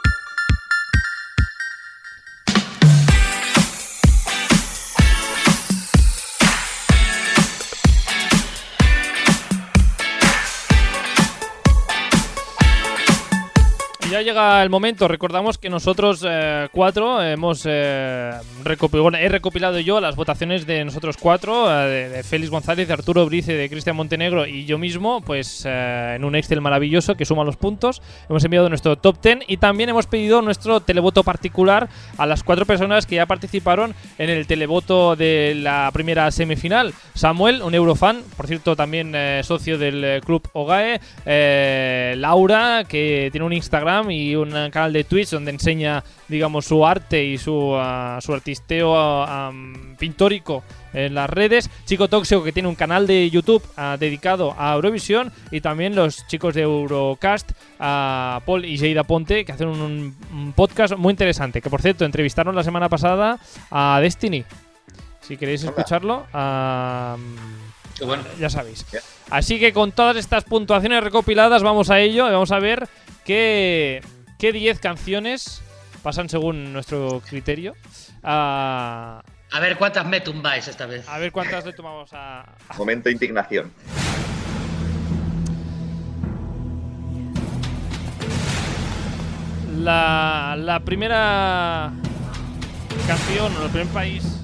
llega el momento. Recordamos que nosotros eh, cuatro hemos eh, recopilado, he recopilado yo las votaciones de nosotros cuatro, eh, de, Félix González, de Arturo Brice, de Cristian Montenegro y yo mismo, pues en un Excel maravilloso que suma los puntos. Hemos enviado nuestro top 10 y también hemos pedido nuestro televoto particular a las cuatro personas que ya participaron en el televoto de la primera semifinal. Samuel, un eurofan, por cierto, también socio del club OGAE. Laura, que tiene un Instagram y un canal de Twitch donde enseña, digamos, su arte y su, ah, su artisteo ah, pintórico en las redes. Chico Tóxico, que tiene un canal de YouTube ah, dedicado a Eurovisión. Y también los chicos de Eurocast, a Paul y Jeida Ponte, que hacen un, un podcast muy interesante. Que por cierto, entrevistaron la semana pasada a Destiny. Si queréis escucharlo, bueno. ya sabéis. Así que con todas estas puntuaciones recopiladas vamos a ello y vamos a ver qué, qué 10 canciones pasan según nuestro criterio. Ah, A ver cuántas me tumbáis esta vez. a ver cuántas le tomamos a... a- momento de indignación. La, la primera canción o el primer país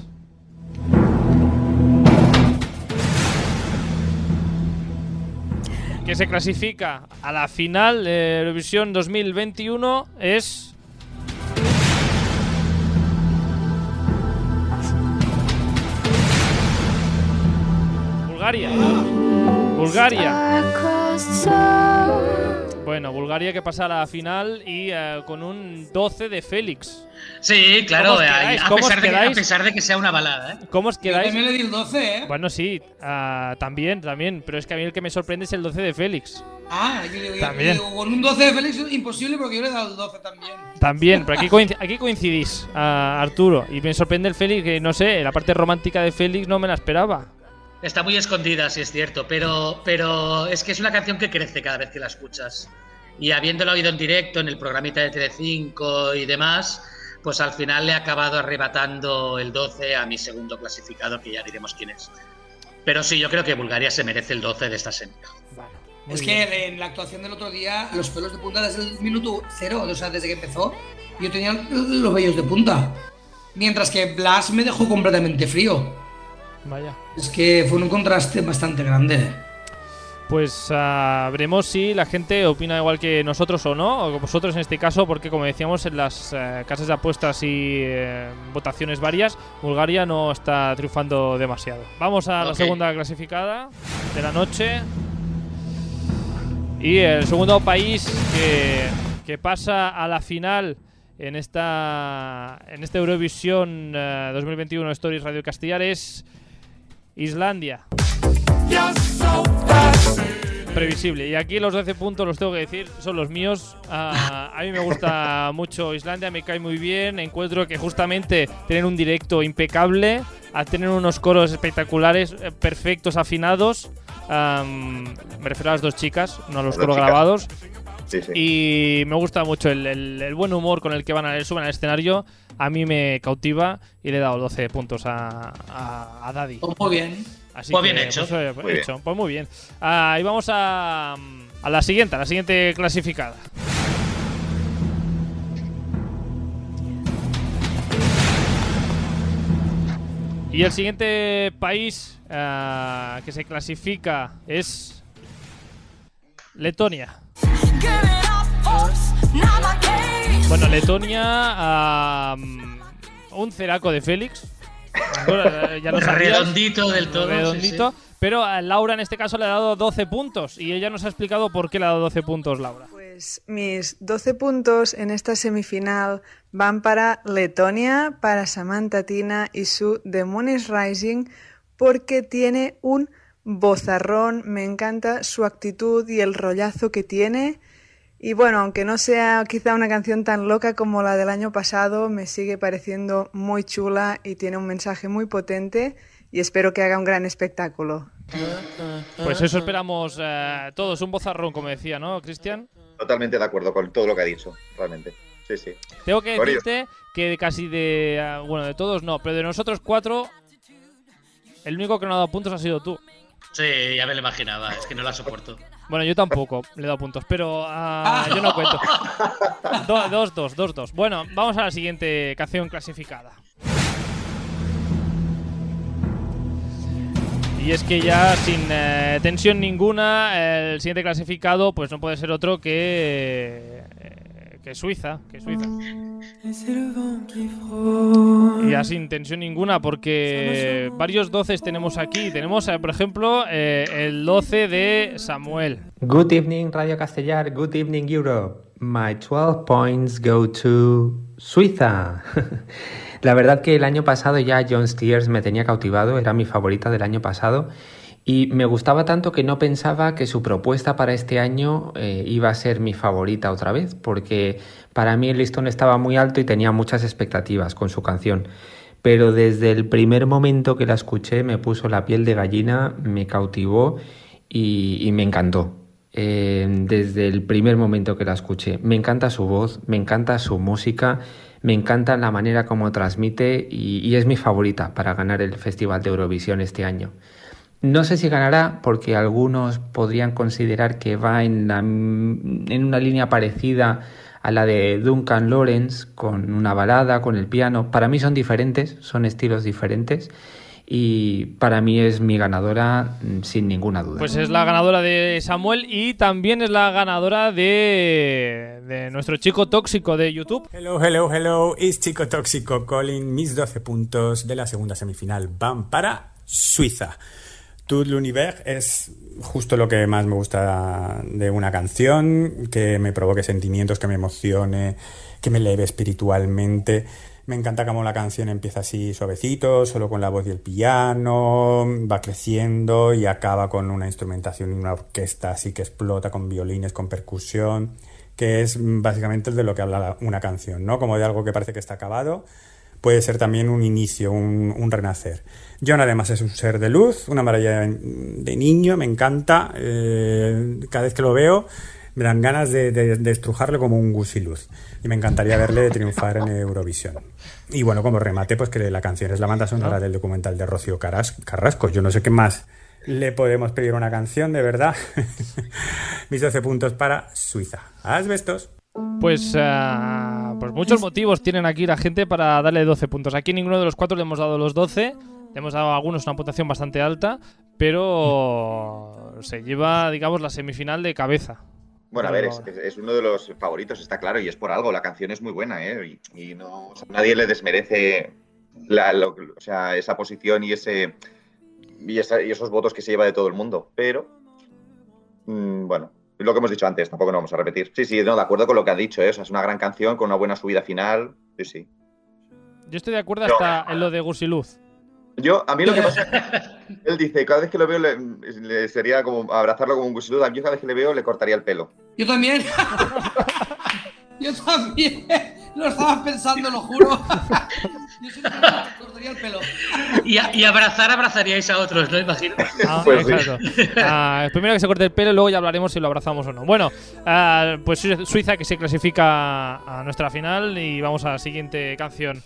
que se clasifica a la final de Eurovisión 2021 es Bulgaria. Bulgaria. Bueno, Bulgaria que pasa a la final y eh, con un 12 de Félix. Sí, claro, ¿Cómo os quedáis? a, ¿Cómo os pesar de que, a pesar de que sea una balada. ¿eh? ¿Cómo os Yo quedáis? también le di el 12, ¿eh? Bueno, sí, ah, también, también. Pero es que a mí el que me sorprende es el 12 de Félix. Ah, yo yo También. digo, con un 12 de Félix es imposible porque yo le he dado el 12 también. También, pero aquí, coinci- aquí coincidís, ah, Arturo. Y me sorprende el Félix, que no sé, la parte romántica de Félix no me la esperaba. Está muy escondida, sí es cierto, pero, pero es que es una canción que crece cada vez que la escuchas. Y habiéndola oído en directo en el programita de Telecinco y demás, pues al final le he acabado arrebatando el 12 a mi segundo clasificado, que ya diremos quién es. Pero sí, yo creo que Bulgaria se merece el 12 de esta semi. Muy es bien. que en la actuación del otro día, los pelos de punta desde el minuto cero, o sea, desde que empezó, yo tenía los vellos de punta. Mientras que Blas me dejó completamente frío. Vaya. Es que fue un contraste bastante grande. Pues ah, veremos si la gente opina igual que nosotros o no, o vosotros en este caso, porque como decíamos en las eh, casas de apuestas y eh, votaciones varias, Bulgaria no está triunfando demasiado. Vamos a la segunda clasificada de la noche. Y el segundo país que, que pasa a la final en esta en este Eurovisión eh, 2021 Stories Radio Castellar es Islandia. Previsible. Y aquí los 12 puntos, los tengo que decir, son los míos. Ah, a mí me gusta mucho Islandia, me cae muy bien. Encuentro que justamente tienen un directo impecable, a tener unos coros espectaculares, eh, perfectos, afinados. Am, me refiero a las dos chicas, no a los coros grabados. Sí, sí. Y me gusta mucho el, el- el buen humor con el que van a suben al escenario. A mí me cautiva y le he dado 12 puntos a, a, a Daddy. Pues muy bien. Así Pues que, bien hecho. Pues, eh, Muy bien. hecho. Pues muy bien. Ah, y vamos a, a la siguiente, a la siguiente clasificada. Y el siguiente país ah, que se clasifica es Letonia. Bueno, Letonia, ah, un ceraco de Félix. Ahora, ya lo sabías. Redondito del todo. sí, Redondito. sí. Pero a Laura en este caso le ha dado 12 puntos y ella nos ha explicado por qué le ha dado 12 puntos, Laura. Pues mis 12 puntos en esta semifinal van para Letonia, para Samantha Tina y su The Moon is Rising, porque tiene un bozarrón, me encanta su actitud y el rollazo que tiene. Y bueno, aunque no sea quizá una canción tan loca como la del año pasado, me sigue pareciendo muy chula y tiene un mensaje muy potente y espero que haga un gran espectáculo. Pues eso esperamos eh, todos, un bozarrón, como decía, ¿no, Cristian? Totalmente de acuerdo con todo lo que ha dicho, realmente. Sí, sí. Tengo que decirte que casi de. ah, Bueno, de todos no, pero de nosotros cuatro, el único que no ha dado puntos ha sido tú. Sí, ya me lo imaginaba, es que no la soporto. Bueno, yo tampoco le he dado puntos, pero ah, yo no cuento. Do- dos, dos, dos, dos. Bueno, vamos a la siguiente canción clasificada. Y es que ya sin eh, tensión ninguna, el siguiente clasificado pues no puede ser otro que, eh, que Suiza, que Suiza. Y ya sin tensión ninguna, porque varios doces tenemos aquí. Tenemos, eh, por ejemplo, eh, el 12 de Samuel. Good evening, Radio Castellar. Good evening, Europe. My 12 points go to Suiza. La verdad que el año pasado ya John Steers me tenía cautivado, era mi favorita del año pasado. Y me gustaba tanto que no pensaba que su propuesta para este año eh, iba a ser mi favorita otra vez, porque para mí el listón estaba muy alto y tenía muchas expectativas con su canción. Pero desde el primer momento que la escuché me puso la piel de gallina, me cautivó y, me encantó. Eh, desde el primer momento que la escuché. Me encanta su voz, me encanta su música, me encanta la manera como transmite y es mi favorita para ganar el Festival de Eurovisión este año. No sé si ganará porque algunos podrían considerar que va en, la- en una línea parecida a la de Duncan Lawrence, con una balada, con el piano. Para mí son diferentes, son estilos diferentes. y para mí es mi ganadora mm, sin ninguna duda. Pues es la ganadora de Samuel y también es la ganadora de, de nuestro chico tóxico de YouTube. Hello, hello, hello, es Chico Tóxico Colin. Mis 12 puntos de la segunda semifinal van para Suiza. Tout l'univers es justo lo que más me gusta de una canción, que me provoque sentimientos, que me emocione, que me eleve espiritualmente. Me encanta cómo la canción empieza así suavecito, solo con la voz y el piano, va creciendo y acaba con una instrumentación y una orquesta así que explota con violines, con percusión, que es básicamente de lo que habla la- una canción, ¿no? Como de algo que parece que está acabado, puede ser también un inicio, un, un renacer. John además es un ser de luz, una maravilla de niño, me encanta, eh, cada vez que lo veo me dan ganas de, de- de estrujarle como un gusiluz y me encantaría verle triunfar en Eurovisión. Y bueno, como remate, pues que la canción es la banda sonora del documental de Rocío Caras- Carrasco. Yo no sé qué más le podemos pedir a una canción, de verdad. Mis 12 puntos para Suiza. Asbestos. Pues, ah, pues muchos motivos tienen aquí la gente para darle 12 puntos. Aquí ninguno de los cuatro le hemos dado los 12. Hemos dado a algunos una puntuación bastante alta, pero se lleva, digamos, la semifinal de cabeza. Bueno, a ver, es, uno de los favoritos, está claro, y es por algo. La canción es muy buena, ¿eh? Y, y no, o sea, nadie le desmerece la- lo- o sea, esa posición y ese y, esa- y esos votos que se lleva de todo el mundo. Pero, mm, bueno, lo que hemos dicho antes, tampoco nos vamos a repetir. Sí, sí, no, de acuerdo con lo que ha dicho, ¿eh? O sea, es una gran canción con una buena subida final. Sí, sí. Yo estoy de acuerdo hasta en lo de Gusiluz. Yo, a mí lo que pasa es que él dice, cada vez que lo veo le, le sería como abrazarlo como un gusilud. Yo cada vez que le veo le cortaría el pelo. Yo también. Yo también. Lo estaba pensando, lo juro. Yo me cortaría el pelo. Y, a- y abrazar, abrazaríais a otros, ¿no? Imagino. Ah, Pues sí. Ah, primero que se corte el pelo y luego ya hablaremos si lo abrazamos o no. Bueno, ah, pues Su- Suiza que se clasifica a nuestra final y vamos a la siguiente canción.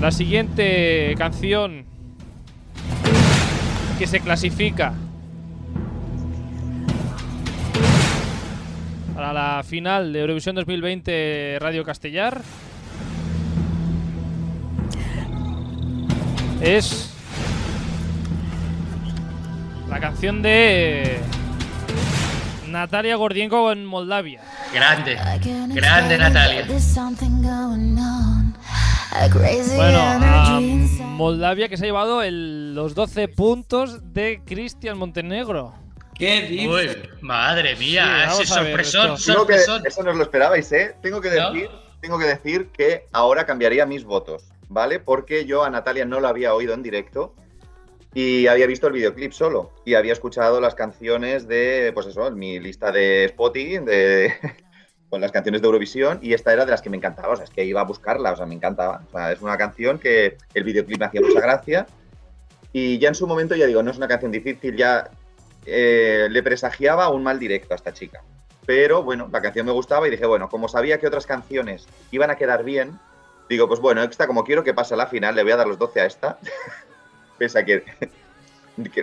La siguiente canción que se clasifica para la final de Eurovisión 2020 Radio Castellar es la canción de Natalia Gordienko con Moldavia. Grande, grande Natalia. Bueno, a Moldavia que se ha llevado el- los 12 puntos de Cristian Montenegro. ¿Qué dices? Uy, madre Sí, mía, vamos ese sorpresón, que, eso no os lo esperabais, ¿eh? Tengo que ¿No? decir, tengo que decir que ahora cambiaría mis votos, ¿vale? Porque yo a Natalia no la había oído en directo y había visto el videoclip solo y había escuchado las canciones de, pues eso, en mi lista de Spotify, de, con las canciones de Eurovisión y esta era de las que me encantaba, o sea, es que iba a buscarla, o sea, me encantaba. O sea, es una canción que el videoclip me hacía mucha gracia y ya en su momento ya digo, no es una canción difícil, ya eh, le presagiaba un mal directo a esta chica. Pero bueno, la canción me gustaba y dije, bueno, como sabía que otras canciones iban a quedar bien, digo, pues bueno, esta como quiero que pase a la final, le voy a dar los 12 a esta. Pese a que,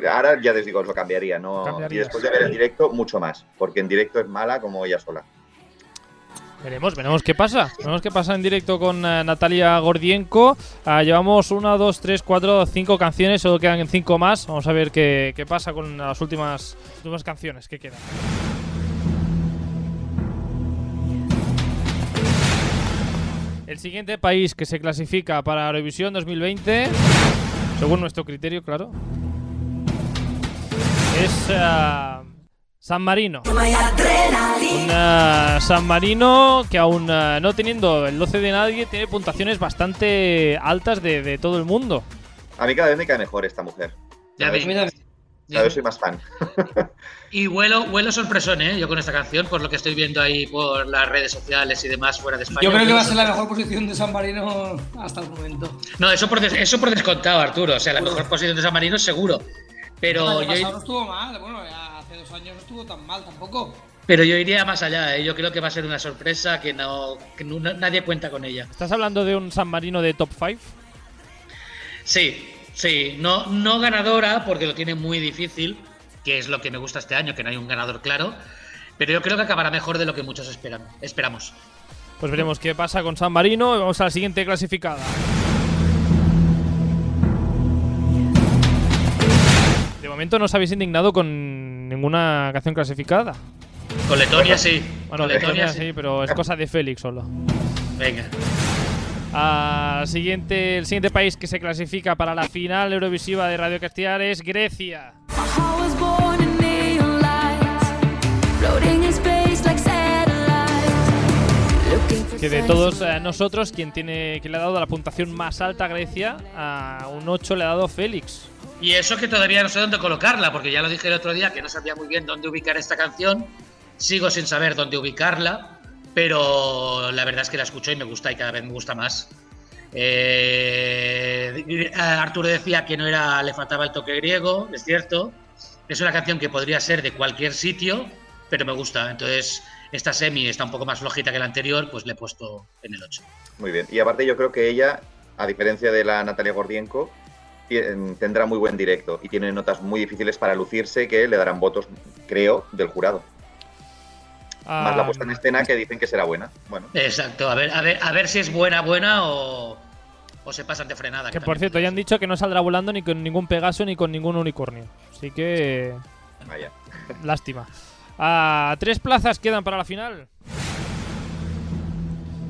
ahora ya les digo, os lo cambiaría, ¿no? Y Cambiarías. después de ver el directo, mucho más, porque en directo es mala como ella sola. Veremos, veremos qué pasa. Veremos qué pasa en directo con eh, Natalia Gordienko. Ah, llevamos una, dos, tres, cuatro, cinco canciones, solo quedan cinco más. Vamos a ver qué, qué pasa con las últimas, últimas canciones que quedan. El siguiente país que se clasifica para Eurovisión 2020, según nuestro criterio, claro, es ah, San Marino. Un eh, San Marino que aún eh, no teniendo el 12 de nadie tiene puntuaciones bastante altas de, de todo el mundo. A mí cada vez me cae mejor esta mujer. Ya vi. Mira, Cada vez soy más fan. Y huelo, huelo sorpresón, ¿eh? Yo con esta canción, por lo que estoy viendo ahí por las redes sociales y demás fuera de España. yo creo que huelo va a ser la mejor posición de San Marino hasta el momento. No, eso por, des- eso por descontado, Arturo. O sea, la mejor posición de San Marino, seguro. Pero el año yo, pasado no estuvo mal, bueno, hace dos años no estuvo tan mal tampoco. Pero yo iría más allá, ¿eh? Yo creo que va a ser una sorpresa que, no, que no- nadie cuenta con ella. ¿Estás hablando de un San Marino de top 5? Sí, sí. No, no ganadora, porque lo tiene muy difícil, que es lo que me gusta este año, que no hay un ganador claro. Pero yo creo que acabará mejor de lo que muchos esperan, esperamos. Pues veremos qué pasa con San Marino. y Vamos a la siguiente clasificada. momento no os habéis indignado con ninguna canción clasificada. Con Letonia sí. Bueno, Con Letonia sí, pero es cosa de Félix solo. Venga. Ah, siguiente, el siguiente país que se clasifica para la final Eurovisiva de Radio Castellar es Grecia. Que de todos eh, nosotros, quien tiene que le ha dado la puntuación más alta a Grecia, a un 8 le ha dado Félix. Y eso que todavía no sé dónde colocarla, porque ya lo dije el otro día que no sabía muy bien dónde ubicar esta canción. Sigo sin saber dónde ubicarla, pero la verdad es que la escucho y me gusta y cada vez me gusta más. Eh, Arturo decía que no era, le faltaba el toque griego, es cierto. Es una canción que podría ser de cualquier sitio, pero me gusta. Entonces, esta semi está un poco más flojita que la anterior, pues le he puesto en el 8. Muy bien. Y aparte yo creo que ella, a diferencia de la Natalia Gordienko, tien- tendrá muy buen directo y tiene notas muy difíciles para lucirse que le darán votos, creo, del jurado. Más la Ah, puesta en escena que dicen que será buena. Bueno, Exacto, a ver, a ver, a ver si es buena, buena o, o se pasan de frenada. que que por cierto, ya han dicho que no saldrá volando ni con ningún Pegaso ni con ningún unicornio. Así que, vaya. lástima. Ah, tres plazas quedan para la final.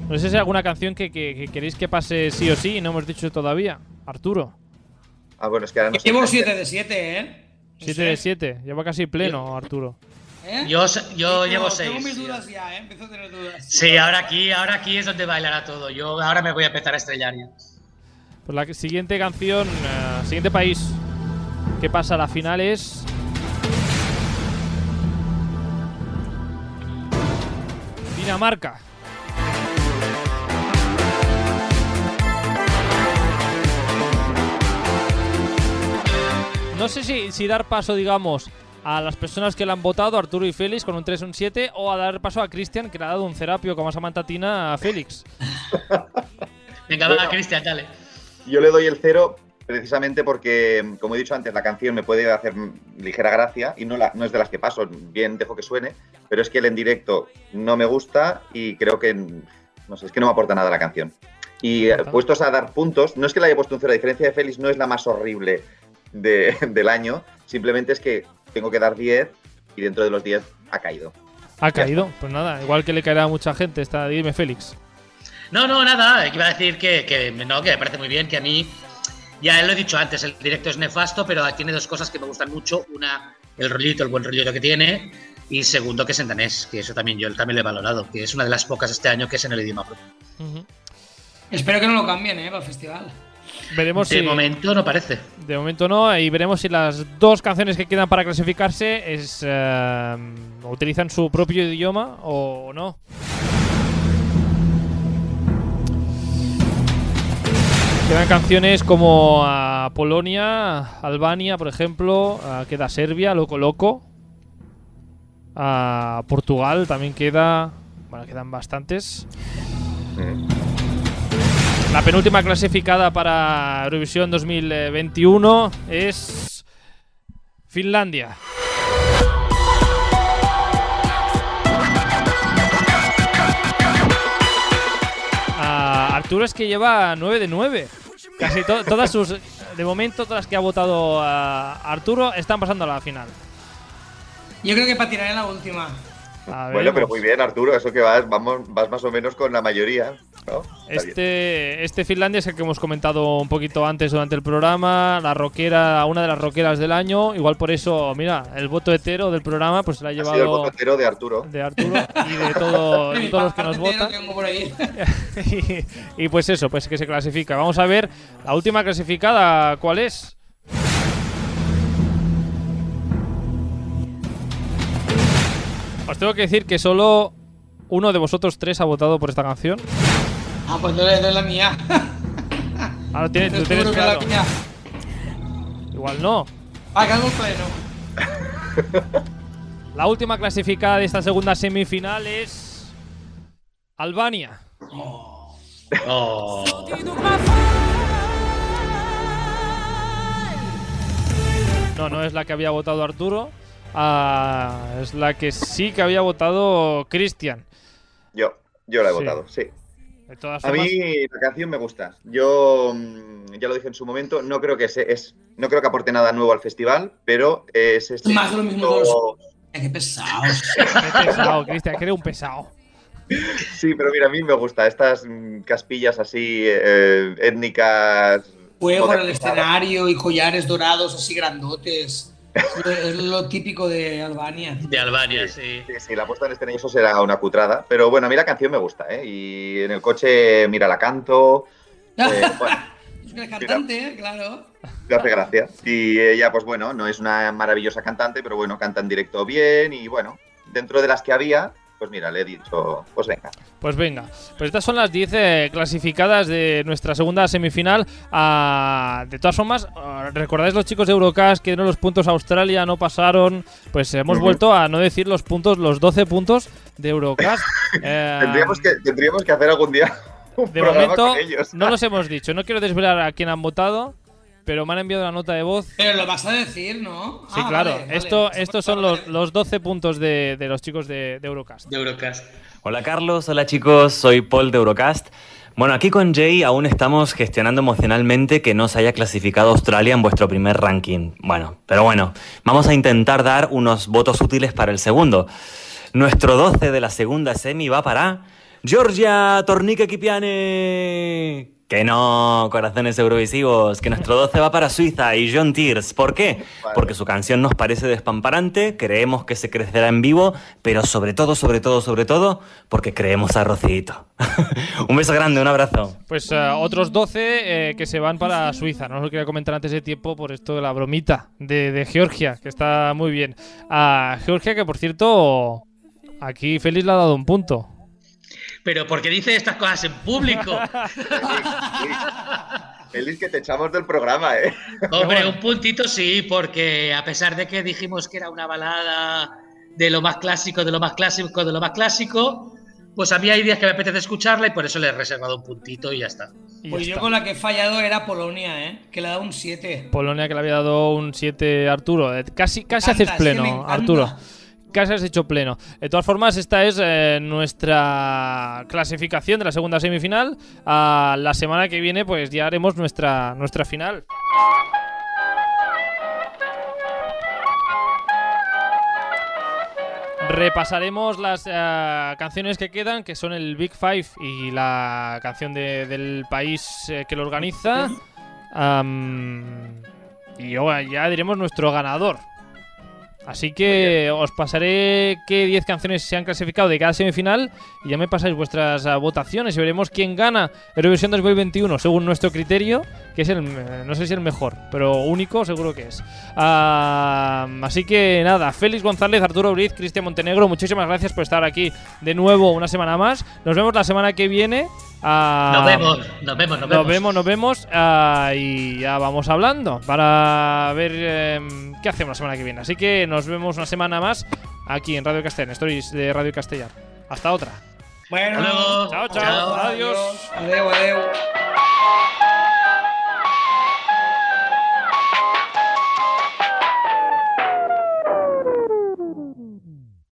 No sé si hay alguna canción que, que- que queréis que pase sí o sí y no hemos dicho todavía. Arturo, Ah, bueno, es que ahora no sé. Llevo 7 de 7, ¿eh? No 7 sé. de 7. Lleva casi pleno, Arturo. ¿Eh? Yo, yo Tengo- llevo Tengo 6. mis dudas ya, ¿eh? Empiezo a tener dudas. Sí, ahora aquí, ahora aquí es donde bailará todo. Yo ahora me voy a empezar a estrellar ya. Pues la siguiente canción, eh, siguiente país que pasa a la final es. Dinamarca. No sé si, si dar paso, digamos, a las personas que le han votado, Arturo y Félix, con un 3 un 7, o a dar paso a Cristian, que le ha dado un cerapio como a Samantha Tina a Félix. Venga, Bueno. va, Cristian, dale. Yo le doy el cero precisamente porque, como he dicho antes, la canción me puede hacer ligera gracia y no, la, no es de las que paso, bien dejo que suene, pero es que el en directo no me gusta y creo que, no sé, es que no me aporta nada la canción. Y eh, puestos a dar puntos, no es que le haya puesto un cero, a diferencia de Félix, no es la más horrible de- del año, simplemente es que tengo que dar 10 y dentro de los 10 ha caído. Ha caído. Pues nada, igual que le caerá a mucha gente. Está, dime, Félix. No, no, nada. Iba a decir que, que no, que me parece muy bien, que a mí, ya lo he dicho antes, el directo es nefasto, pero tiene dos cosas que me gustan mucho. Una, el rollito, el buen rollito que tiene. Y segundo, que es en danés, que eso también yo también lo he valorado, que es una de las pocas este año que es en el idioma propio. Espero que no lo cambien, ¿eh? Para el festival. Veremos De si. momento no parece. De momento no. Y veremos si las dos canciones que quedan para clasificarse es, eh, utilizan su propio idioma o no. Quedan canciones como ah, Polonia, Albania, por ejemplo. ah, queda Serbia, Loco Loco. Ah, Portugal también queda. Bueno, quedan bastantes. Mm. La penúltima clasificada para Eurovisión 2021 es Finlandia. Ah, Arturo es que lleva 9 de 9. Casi to- todas sus. De momento, todas las que ha votado a Arturo están pasando a la final. Yo creo que patinaré en la última. A Bueno, pero muy bien, Arturo, eso que vas, vamos, vas más o menos con la mayoría. Este, este Finlandia es el que hemos comentado un poquito antes durante el programa, la rockera, una de las rockeras del año, igual por eso, mira, el voto hetero del programa pues se la ha Ha sido el llevado voto entero de Arturo. de Arturo y de, todo- de Mi todos los que nos votan. y, y pues eso, pues que se clasifica. Vamos a ver la última clasificada, ¿cuál es? Os tengo que decir que solo uno de vosotros tres ha votado por esta canción. Ah, pues no es la mía. Ahora tienes, tú tienes es la claro. mía. Igual no. Ah, pleno. La última clasificada de esta segunda semifinal es Albania. Oh. No, no es la que había votado Arturo. Ah, es la que sí que había votado Cristian. Yo, yo la he Sí. votado, sí. De todas A formas, mí la canción me gusta. Yo mm, ya lo dije en su momento, no creo que se, es, no creo que aporte nada nuevo al festival, pero es este Más de lo mismo. Ay, Qué pesados. qué pesado, Cristian, que eres un pesado. Sí, pero mira, a mí me gusta estas mm, caspillas así eh, étnicas. Fuego en el escenario y collares dorados así grandotes. Es lo- típico de Albania. De Albania, sí. Sí, sí, la puesta en escena eso será una cutrada. Pero bueno, a mí la canción me gusta, ¿eh? Y en el coche, mira, la canto. eh, bueno, Es que el cantante, ¿eh? claro. me hace gracia. Y ella, pues bueno, no es una maravillosa cantante, pero bueno, canta en directo bien. Y bueno, dentro de las que había, pues mira, le he dicho, pues venga. Pues venga, pues estas son las 10 eh, clasificadas de nuestra segunda semifinal. Ah, de todas formas, ah, ¿recordáis los chicos de Eurocast que dieron los puntos a Australia, no pasaron? Pues hemos vuelto a no decir los puntos, los 12 puntos de Eurocast. Eh, Tendríamos que, tendríamos que hacer algún día un de programa momento con ellos. no los hemos dicho, no quiero desvelar a quién han votado, pero me han enviado la nota de voz. Pero lo vas a decir, ¿no? Sí, Ah, claro, vale, vale. esto, estos son los, los 12 puntos de, de los chicos de, de Eurocast. De Eurocast. Hola Carlos, hola chicos, soy Paul de Eurocast. Bueno, aquí con Jay aún estamos gestionando emocionalmente que no se haya clasificado Australia en vuestro primer ranking. Bueno, pero bueno, vamos a intentar dar unos votos útiles para el segundo. Nuestro 12 de la segunda semi va para Georgia Tornique Kipiane. Que no, corazones eurovisivos, que nuestro 12 va para Suiza y John Tears. ¿Por qué? Porque su canción nos parece despamparante, creemos que se crecerá en vivo, pero sobre todo, sobre todo, sobre todo, porque creemos a Rocito. un beso grande, un abrazo. Pues eh, otros 12 eh, que se van para Suiza. No os lo quería comentar antes de tiempo por esto de la bromita de, de Georgia, que está muy bien. A Georgia, que por cierto, aquí Félix le ha dado un punto. Pero ¿por qué dice estas cosas en público? Feliz que te echamos del programa, ¿eh? Hombre, un puntito sí, porque a pesar de que dijimos que era una balada de lo más clásico, de lo más clásico, de lo más clásico, pues a mí hay días que me apetece escucharla y por eso le he reservado un puntito y ya está. Y Pues ya yo está. con la que he fallado era Polonia, ¿eh? Que le ha dado un 7. Polonia que le había dado un 7 Arturo. Eh, Casi, casi haces pleno, encanta. Arturo. Casi has hecho pleno. De todas formas, esta es eh, nuestra clasificación de la segunda semifinal. A la semana que viene, pues ya haremos nuestra, nuestra final. Repasaremos las eh, canciones que quedan, que son el Big Five y la canción de- del país eh, que lo organiza. Y ahora ya diremos nuestro ganador. Así que os pasaré qué 10 canciones se han clasificado de cada semifinal y ya me pasáis vuestras ah, votaciones y veremos quién gana Eurovisión 2021 según nuestro criterio, que es el, eh, no sé si el mejor, pero único seguro que es. Ah, así que nada, Félix González, Arturo Briz, Cristian Montenegro, muchísimas gracias por estar aquí de nuevo una semana más. Nos vemos la semana que viene. Ah, Nos vemos, nos vemos, nos vemos. nos vemos, nos vemos ah, y ya vamos hablando para ver em, qué hacemos la semana que viene. Así que nos vemos una semana más aquí en Radio Castellán, Stories de Radio Castellar. Hasta otra. Bueno, Hasta luego. Chao, chao. Chao. Adiós. Adiós.